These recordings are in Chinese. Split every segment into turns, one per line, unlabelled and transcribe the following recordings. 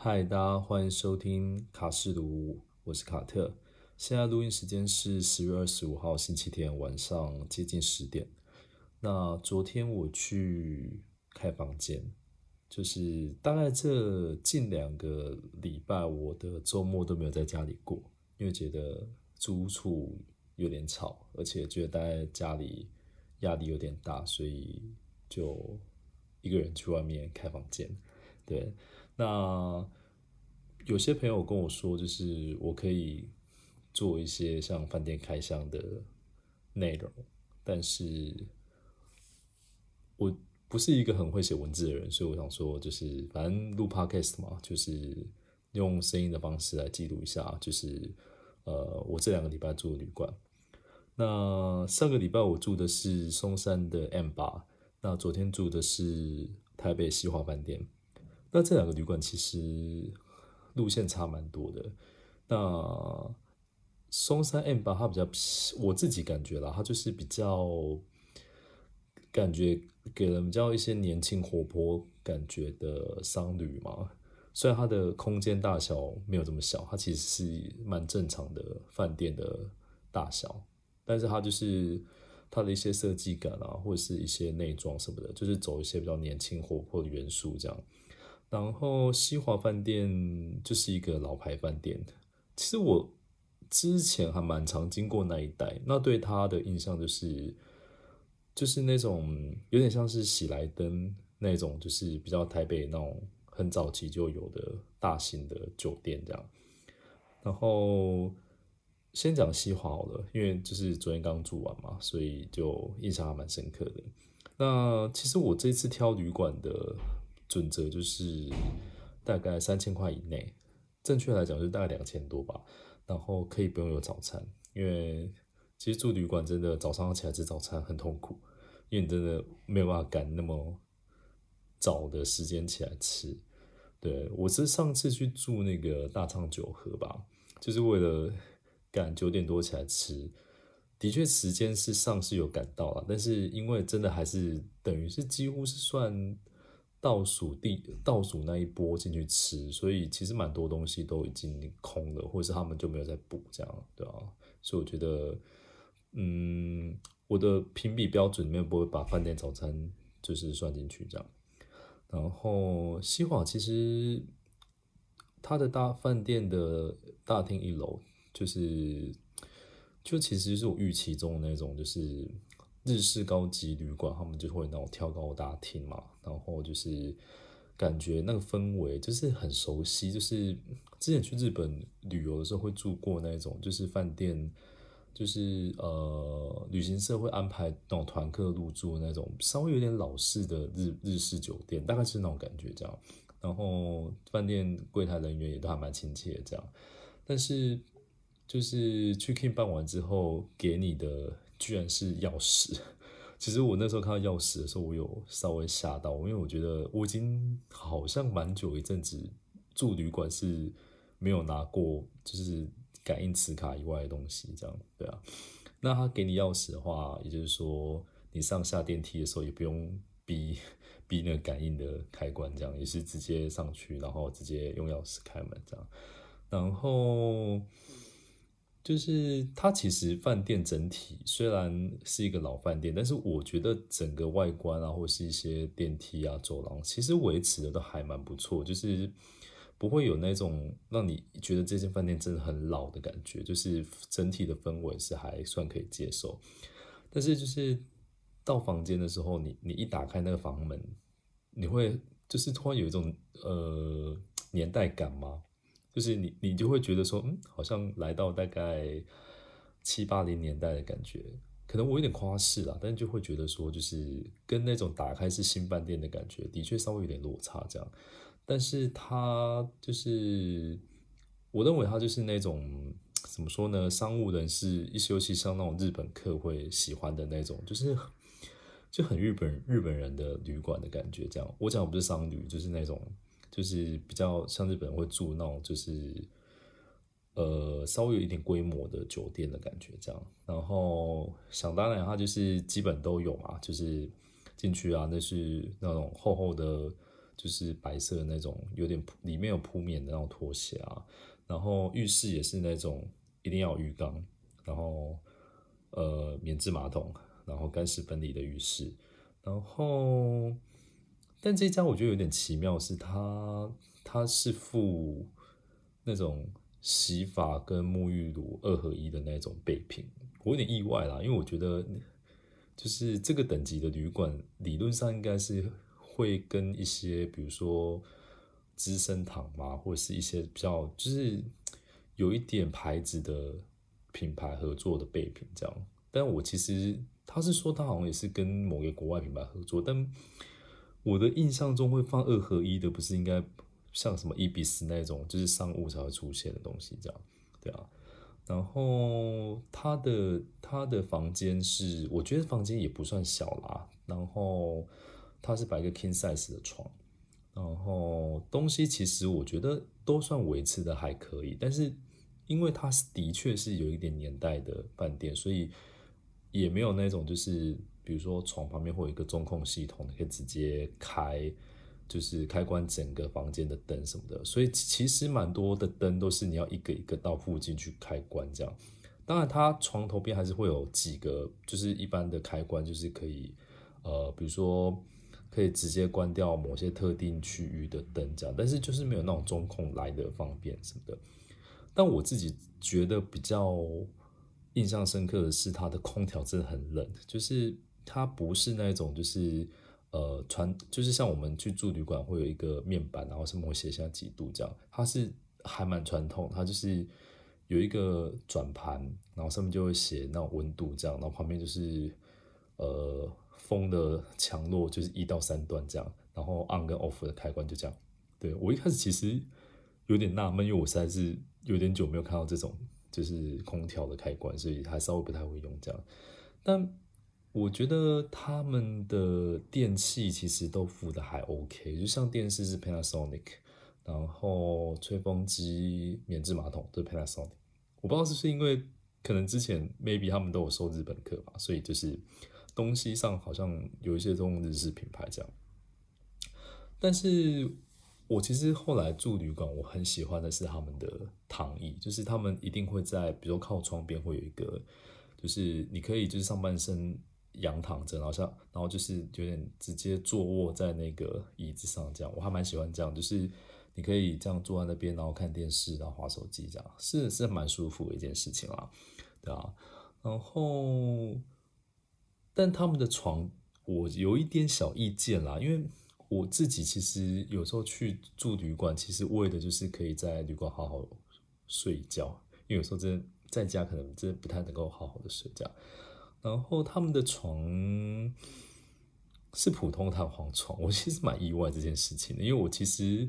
嗨，大家欢迎收听卡士读，我是卡特。现在录音时间是十月二十五号星期天晚上接近十点。那昨天我去开房间，就是大概这近两个礼拜，我的周末都没有在家里过，因为觉得租处有点吵，而且觉得待在家里压力有点大，所以就一个人去外面开房间。对，那有些朋友跟我说，就是我可以做一些像饭店开箱的内容，但是我不是一个很会写文字的人，所以我想说，就是反正录 podcast 嘛，就是用声音的方式来记录一下，就是呃，我这两个礼拜住的旅馆。那上个礼拜我住的是松山的 M 八，那昨天住的是台北西华饭店。那这两个旅馆其实路线差蛮多的。那松山 M 八它比较，我自己感觉啦，它就是比较感觉给人比较一些年轻活泼感觉的商旅嘛。虽然它的空间大小没有这么小，它其实是蛮正常的饭店的大小，但是它就是它的一些设计感啊，或者是一些内装什么的，就是走一些比较年轻活泼的元素这样。然后西华饭店就是一个老牌饭店，其实我之前还蛮常经过那一带，那对它的印象就是，就是那种有点像是喜来登那种，就是比较台北那种很早期就有的大型的酒店这样。然后先讲西华好了，因为就是昨天刚住完嘛，所以就印象还蛮深刻的。那其实我这次挑旅馆的。准则就是大概三千块以内，正确来讲是大概两千多吧。然后可以不用有早餐，因为其实住旅馆真的早上起来吃早餐很痛苦，因为你真的没有办法赶那么早的时间起来吃。对我是上次去住那个大昌九和吧，就是为了赶九点多起来吃，的确时间是上是有赶到了，但是因为真的还是等于是几乎是算。倒数第倒数那一波进去吃，所以其实蛮多东西都已经空了，或者是他们就没有再补这样，对啊，所以我觉得，嗯，我的评比标准里面不会把饭店早餐就是算进去这样。然后西华其实它的大饭店的大厅一楼就是，就其实是我预期中的那种就是。日式高级旅馆，他们就会那种挑高大厅嘛，然后就是感觉那个氛围就是很熟悉，就是之前去日本旅游的时候会住过那种，就是饭店，就是呃旅行社会安排那种团客入住那种稍微有点老式的日日式酒店，大概是那种感觉这样。然后饭店柜台人员也都还蛮亲切这样，但是就是去 King 办完之后给你的。居然是钥匙！其实我那时候看到钥匙的时候，我有稍微吓到，因为我觉得我已经好像蛮久一阵子住旅馆是没有拿过，就是感应磁卡以外的东西，这样对啊。那他给你钥匙的话，也就是说你上下电梯的时候也不用逼逼那个感应的开关，这样也是直接上去，然后直接用钥匙开门这样，然后。就是它其实饭店整体虽然是一个老饭店，但是我觉得整个外观啊，或是一些电梯啊、走廊，其实维持的都还蛮不错，就是不会有那种让你觉得这间饭店真的很老的感觉，就是整体的氛围是还算可以接受。但是就是到房间的时候，你你一打开那个房门，你会就是突然有一种呃年代感吗？就是你，你就会觉得说，嗯，好像来到大概七八零年代的感觉，可能我有点夸饰啦，但就会觉得说，就是跟那种打开是新饭店的感觉，的确稍微有点落差这样。但是它就是，我认为它就是那种怎么说呢，商务人士一休息，像那种日本客会喜欢的那种，就是就很日本日本人的旅馆的感觉这样。我讲的不是商旅，就是那种。就是比较像日本人会住那种，就是呃稍微有一点规模的酒店的感觉这样。然后想当然，它就是基本都有嘛，就是进去啊，那是那种厚厚的就是白色的那种，有点里面有铺面的那种拖鞋啊。然后浴室也是那种一定要浴缸，然后呃免治马桶，然后干湿分离的浴室。然后，但这家我觉得有点奇妙，是它它是附那种洗发跟沐浴乳二合一的那种备品，我有点意外啦，因为我觉得就是这个等级的旅馆，理论上应该是会跟一些比如说资生堂嘛，或者是一些比较就是有一点牌子的品牌合作的备品这样，但我其实。他是说他好像也是跟某个国外品牌合作，但我的印象中会放二合一的，不是应该像什么伊比斯那种，就是商务才会出现的东西这样，对啊。然后他的他的房间是，我觉得房间也不算小啦。然后他是摆一个 king size 的床，然后东西其实我觉得都算维持的还可以，但是因为它是的确是有一点年代的饭店，所以。也没有那种，就是比如说床旁边会有一个中控系统，可以直接开，就是开关整个房间的灯什么的。所以其实蛮多的灯都是你要一个一个到附近去开关这样。当然，它床头边还是会有几个，就是一般的开关，就是可以，呃，比如说可以直接关掉某些特定区域的灯这样。但是就是没有那种中控来的方便什么的。但我自己觉得比较。印象深刻的是，它的空调真的很冷，就是它不是那种，就是呃传，就是像我们去住旅馆会有一个面板，然后上面会写下几度这样，它是还蛮传统，它就是有一个转盘，然后上面就会写那种温度这样，然后旁边就是呃风的强弱就是一到三段这样，然后 on 跟 off 的开关就这样。对我一开始其实有点纳闷，因为我实在是有点久没有看到这种。就是空调的开关，所以还稍微不太会用这样。但我觉得他们的电器其实都附的还 OK，就像电视是 Panasonic，然后吹风机、免治马桶都是 Panasonic。我不知道是不是因为可能之前 maybe 他们都有收日本客吧，所以就是东西上好像有一些都用日式品牌这样。但是。我其实后来住旅馆，我很喜欢的是他们的躺椅，就是他们一定会在，比如说靠窗边会有一个，就是你可以就是上半身仰躺着，然后像然后就是有点直接坐卧在那个椅子上这样，我还蛮喜欢这样，就是你可以这样坐在那边，然后看电视，然后划手机这样，是是蛮舒服的一件事情啦，对啊，然后但他们的床我有一点小意见啦，因为。我自己其实有时候去住旅馆，其实为的就是可以在旅馆好好睡一觉，因为有时候真的在家可能真的不太能够好好的睡觉。然后他们的床是普通弹簧床，我其实蛮意外这件事情的，因为我其实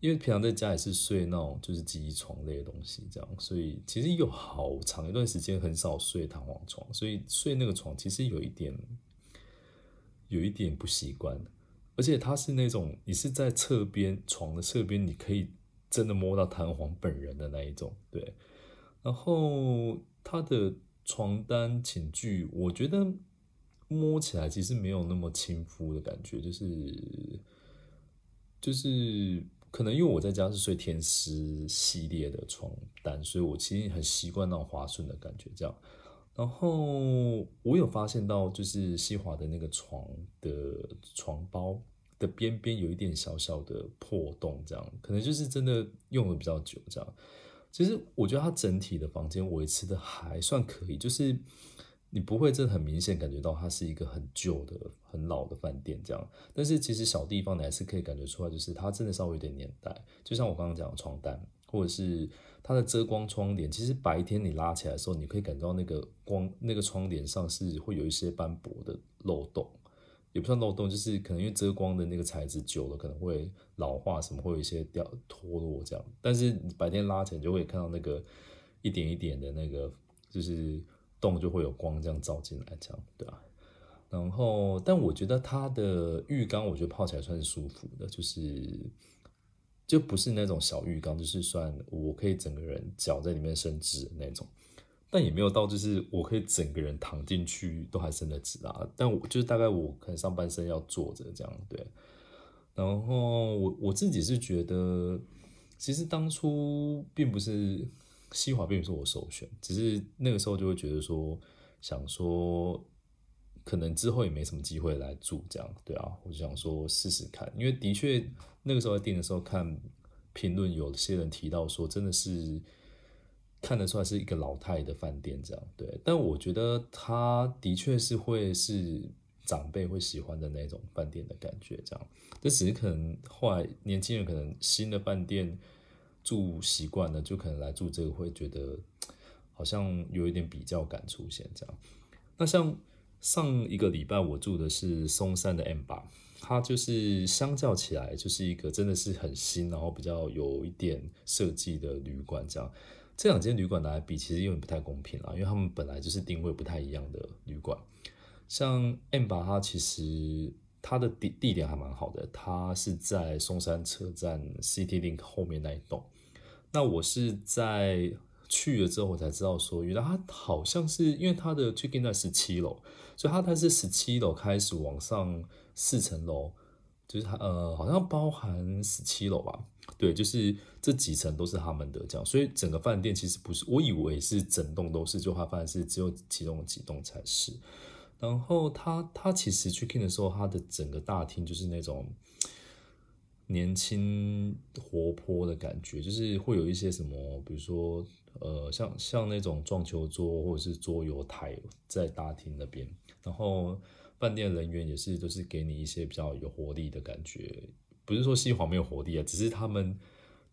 因为平常在家也是睡那种就是记忆床类的东西，这样，所以其实有好长一段时间很少睡弹簧床，所以睡那个床其实有一点有一点不习惯。而且它是那种，你是在侧边床的侧边，你可以真的摸到弹簧本人的那一种，对。然后它的床单寝具，我觉得摸起来其实没有那么亲肤的感觉，就是就是可能因为我在家是睡天丝系列的床单，所以我其实很习惯那种滑顺的感觉，这样。然后我有发现到，就是西华的那个床的床包的边边有一点小小的破洞，这样可能就是真的用的比较久，这样。其实我觉得它整体的房间维持的还算可以，就是你不会真的很明显感觉到它是一个很旧的、很老的饭店这样。但是其实小地方你还是可以感觉出来，就是它真的稍微有点年代。就像我刚刚讲的床单，或者是。它的遮光窗帘，其实白天你拉起来的时候，你可以感觉到那个光，那个窗帘上是会有一些斑驳的漏洞，也不算漏洞，就是可能因为遮光的那个材质久了，可能会老化，什么会有一些掉脱落这样。但是白天拉起来就会看到那个一点一点的那个，就是洞就会有光这样照进来，这样对吧？然后，但我觉得它的浴缸，我觉得泡起来算是舒服的，就是。就不是那种小浴缸，就是算我可以整个人脚在里面伸直的那种，但也没有到就是我可以整个人躺进去都还伸得直啊。但我就是大概我可能上半身要坐着这样对。然后我我自己是觉得，其实当初并不是西华并不是我首选，只是那个时候就会觉得说，想说可能之后也没什么机会来住这样，对啊，我就想说试试看，因为的确那个时候在订的时候看评论，有些人提到说真的是看得出来是一个老太的饭店这样，对，但我觉得它的确是会是。长辈会喜欢的那种饭店的感觉，这样，这只是可能后来年轻人可能新的饭店住习惯了，就可能来住这个会觉得好像有一点比较感出现这样。那像上一个礼拜我住的是松山的 M 八，它就是相较起来就是一个真的是很新，然后比较有一点设计的旅馆这样。这两间旅馆来比，其实有点不太公平啦，因为他们本来就是定位不太一样的旅馆。像 M 八，它其实它的地地点还蛮好的，它是在松山车站 City Link 后面那一栋。那我是在去了之后，我才知道说，原来它好像是因为它的 check in 在十七楼，所以它它是十七楼开始往上四层楼，就是它呃好像包含十七楼吧？对，就是这几层都是他们的这样，所以整个饭店其实不是，我以为是整栋都是，就他发现是只有其中几栋才是。然后他他其实去 King 的时候，他的整个大厅就是那种年轻活泼的感觉，就是会有一些什么，比如说呃，像像那种撞球桌或者是桌游台在大厅那边。然后饭店人员也是都是给你一些比较有活力的感觉，不是说西皇没有活力啊，只是他们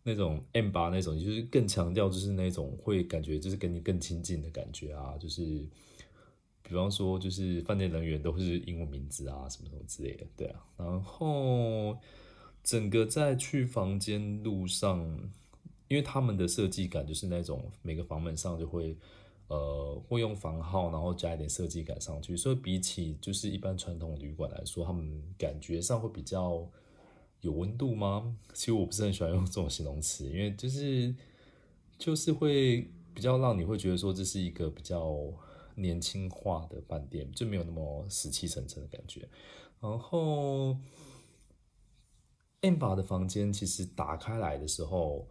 那种 M 八那种，就是更强调就是那种会感觉就是跟你更亲近的感觉啊，就是。比方说，就是饭店人员都是英文名字啊，什么什么之类的，对啊。然后整个在去房间路上，因为他们的设计感就是那种每个房门上就会呃会用房号，然后加一点设计感上去，所以比起就是一般传统旅馆来说，他们感觉上会比较有温度吗？其实我不是很喜欢用这种形容词，因为就是就是会比较让你会觉得说这是一个比较。年轻化的饭店就没有那么死气沉沉的感觉。然后，M 八的房间其实打开来的时候，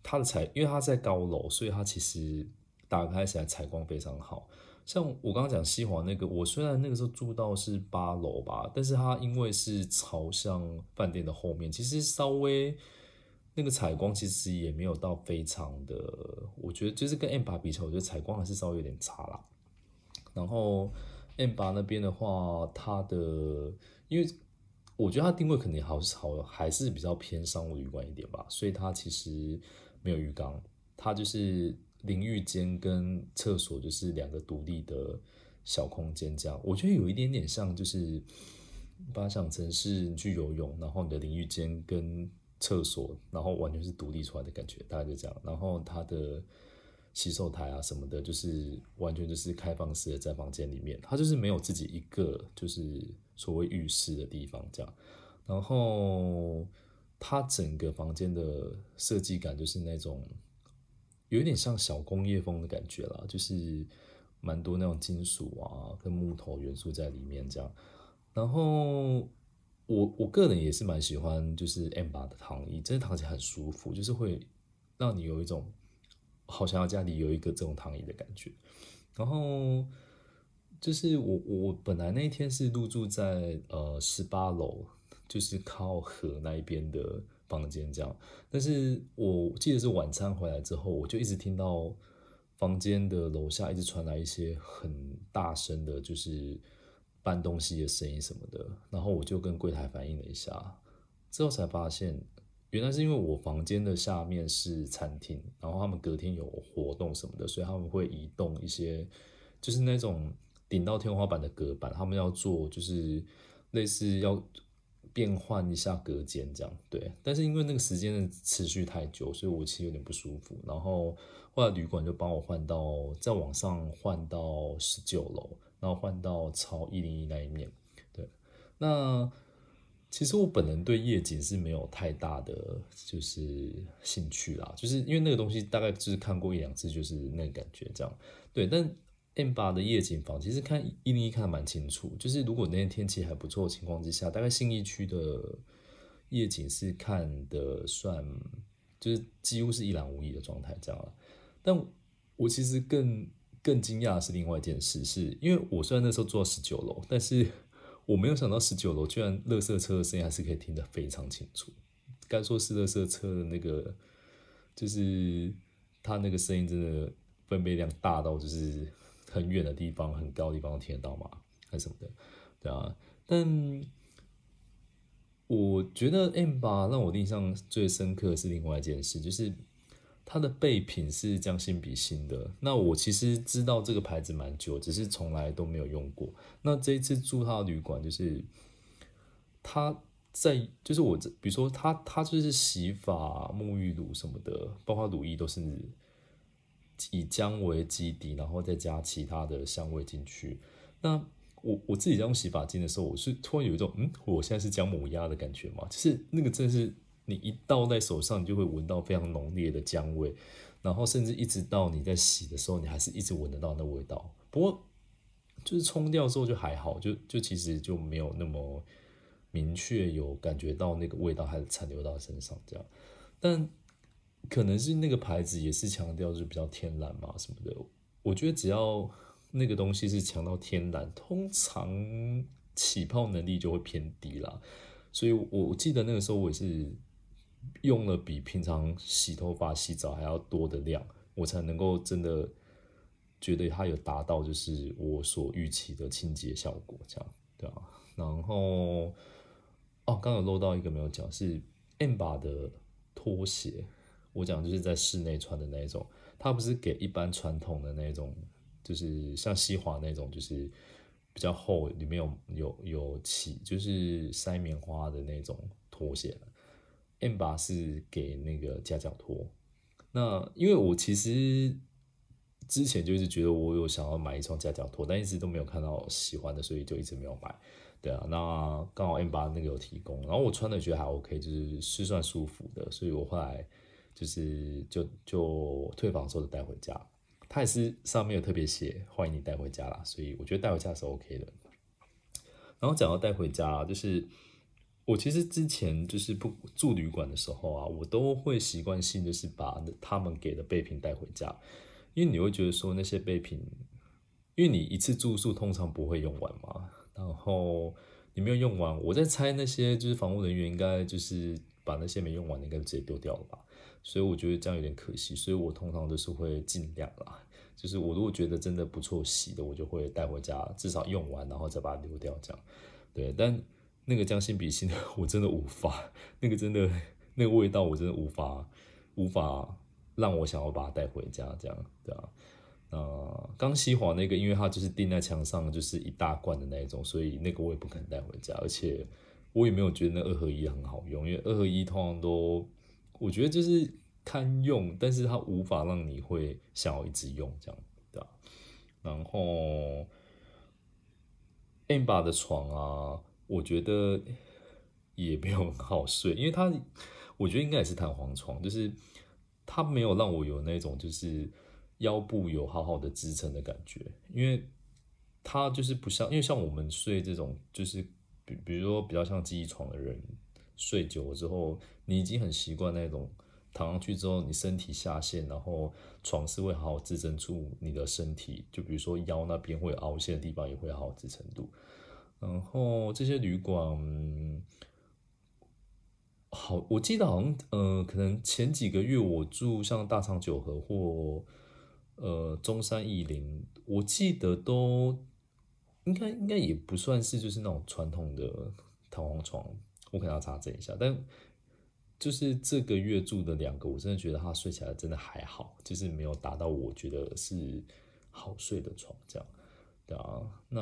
它的采，因为它在高楼，所以它其实打开起来采光非常好。像我刚刚讲西华那个，我虽然那个时候住到是八楼吧，但是它因为是朝向饭店的后面，其实稍微那个采光其实也没有到非常的，我觉得就是跟 M 八比起来，我觉得采光还是稍微有点差啦。然后 M 八那边的话，它的因为我觉得它定位肯定好好还是比较偏商务旅馆一点吧，所以它其实没有浴缸，它就是淋浴间跟厕所就是两个独立的小空间这样。我觉得有一点点像就是把它想成是你去游泳，然后你的淋浴间跟厕所然后完全是独立出来的感觉，大概就这样。然后它的。洗手台啊什么的，就是完全就是开放式的，在房间里面，它就是没有自己一个就是所谓浴室的地方这样。然后它整个房间的设计感就是那种有点像小工业风的感觉啦，就是蛮多那种金属啊跟木头元素在里面这样。然后我我个人也是蛮喜欢，就是 M 八的躺椅，真的躺起来很舒服，就是会让你有一种。好像要家里有一个这种躺椅的感觉，然后就是我我本来那一天是入住在呃十八楼，就是靠河那一边的房间这样，但是我记得是晚餐回来之后，我就一直听到房间的楼下一直传来一些很大声的，就是搬东西的声音什么的，然后我就跟柜台反映了一下，之后才发现。原来是因为我房间的下面是餐厅，然后他们隔天有活动什么的，所以他们会移动一些，就是那种顶到天花板的隔板，他们要做就是类似要变换一下隔间这样，对。但是因为那个时间的持续太久，所以我其实有点不舒服。然后后来旅馆就帮我换到在往上换到十九楼，然后换到朝一零一那一面，对。那。其实我本人对夜景是没有太大的就是兴趣啦，就是因为那个东西大概就是看过一两次，就是那个感觉这样。对，但 M 八的夜景房其实看一零一看的蛮清楚，就是如果那天天气还不错的情况之下，大概信义区的夜景是看的算，就是几乎是一览无遗的状态这样了。但我其实更更惊讶的是另外一件事，是因为我虽然那时候坐十九楼，但是我没有想到十九楼居然垃圾车的声音还是可以听得非常清楚。该说是垃圾车的那个，就是它那个声音真的分贝量大到就是很远的地方、很高的地方都听得到吗，还是什么的，对啊。但我觉得 M 八让我印象最深刻是另外一件事，就是它的备品是将心比心的。那我其实知道这个牌子蛮久，只是从来都没有用过。那这一次住他的旅馆，就是他。在就是我这，比如说他，他就是洗发、沐浴乳什么的，包括乳液都是以姜为基底，然后再加其他的香味进去。那我我自己在用洗发精的时候，我是突然有一种嗯，我现在是姜母鸭的感觉嘛，就是那个真是你一倒在手上，你就会闻到非常浓烈的姜味，然后甚至一直到你在洗的时候，你还是一直闻得到那味道。不过就是冲掉之后就还好，就就其实就没有那么。明确有感觉到那个味道还残留到身上这样，但可能是那个牌子也是强调就是比较天然嘛什么的。我觉得只要那个东西是强到天然，通常起泡能力就会偏低啦。所以我记得那个时候我也是用了比平常洗头发、洗澡还要多的量，我才能够真的觉得它有达到就是我所预期的清洁效果这样，对啊，然后。哦，刚刚有漏到一个没有讲，是 M 把的拖鞋。我讲就是在室内穿的那一种，它不是给一般传统的那种，就是像西华那种，就是比较厚，里面有有有起，就是塞棉花的那种拖鞋。M 八是给那个夹脚拖。那因为我其实之前就是觉得我有想要买一双夹脚拖，但一直都没有看到喜欢的，所以就一直没有买。对啊，那刚好 M 八那个有提供，然后我穿的觉得还 OK，就是是算舒服的，所以我后来就是就就退房时候就带回家。他也是上面有特别写欢迎你带回家啦，所以我觉得带回家是 OK 的。然后讲到带回家，就是我其实之前就是不住旅馆的时候啊，我都会习惯性就是把他们给的备品带回家，因为你会觉得说那些备品，因为你一次住宿通常不会用完嘛。然后你没有用完，我在猜那些就是防务人员应该就是把那些没用完的应该直接丢掉了吧，所以我觉得这样有点可惜，所以我通常都是会尽量啦，就是我如果觉得真的不错洗的，我就会带回家，至少用完然后再把它丢掉这样。对，但那个将心比心的，我真的无法，那个真的那个味道我真的无法无法让我想要把它带回家这样，对啊。呃，刚西华那个，因为它就是钉在墙上，就是一大罐的那一种，所以那个我也不可能带回家，而且我也没有觉得那二合一很好用，因为二合一通常都我觉得就是堪用，但是它无法让你会想要一直用这样，对吧？然后 M 八的床啊，我觉得也没有很好睡，因为它我觉得应该也是弹簧床，就是它没有让我有那种就是。腰部有好好的支撑的感觉，因为它就是不像，因为像我们睡这种，就是比比如说比较像记忆床的人，睡久了之后，你已经很习惯那种躺上去之后，你身体下陷，然后床是会好好支撑住你的身体，就比如说腰那边会凹陷的地方也会好好支撑住。然后这些旅馆，好，我记得好像，呃，可能前几个月我住像大昌九和或。呃，中山义林，我记得都应该应该也不算是就是那种传统的 弹簧床，我可能要查证一下。但就是这个月住的两个，我真的觉得他睡起来真的还好，就是没有达到我觉得是好睡的床这样。对啊，那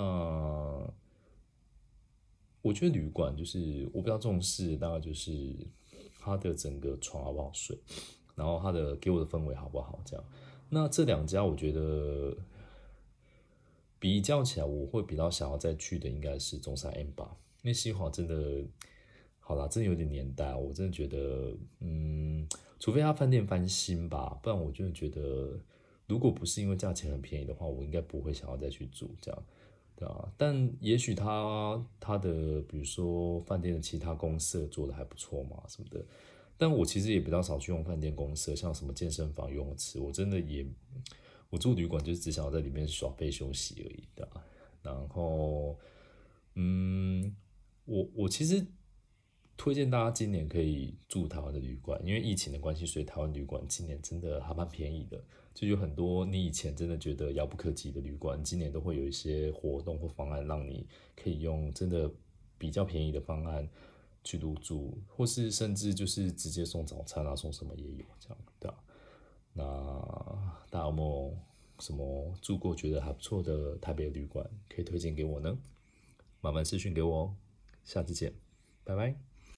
我觉得旅馆就是我比较重视，大概就是它的整个床好不好睡，然后它的给我的氛围好不好这样。那这两家我觉得比较起来，我会比较想要再去的应该是中山 M 吧，因为西华真的好啦，真的有点年代，我真的觉得，嗯，除非他饭店翻新吧，不然我真的觉得，如果不是因为价钱很便宜的话，我应该不会想要再去住这样，对啊，但也许他他的比如说饭店的其他公社做的还不错嘛什么的，但我其实也比较少去用饭店公社，像什么健身房、游泳池，我真的也我住旅馆就只想要在里面耍废休息而已的。然后，嗯，我我其实推荐大家今年可以住台湾的旅馆，因为疫情的关系，所以台湾旅馆今年真的还蛮便宜的。就有很多你以前真的觉得遥不可及的旅馆，今年都会有一些活动或方案，让你可以用真的比较便宜的方案去入住，或是甚至就是直接送早餐啊，送什么也有这样的。那大家有没有什么住过觉得还不错的台北旅馆可以推荐给我呢？麻烦私讯给我哦。下次见，拜拜。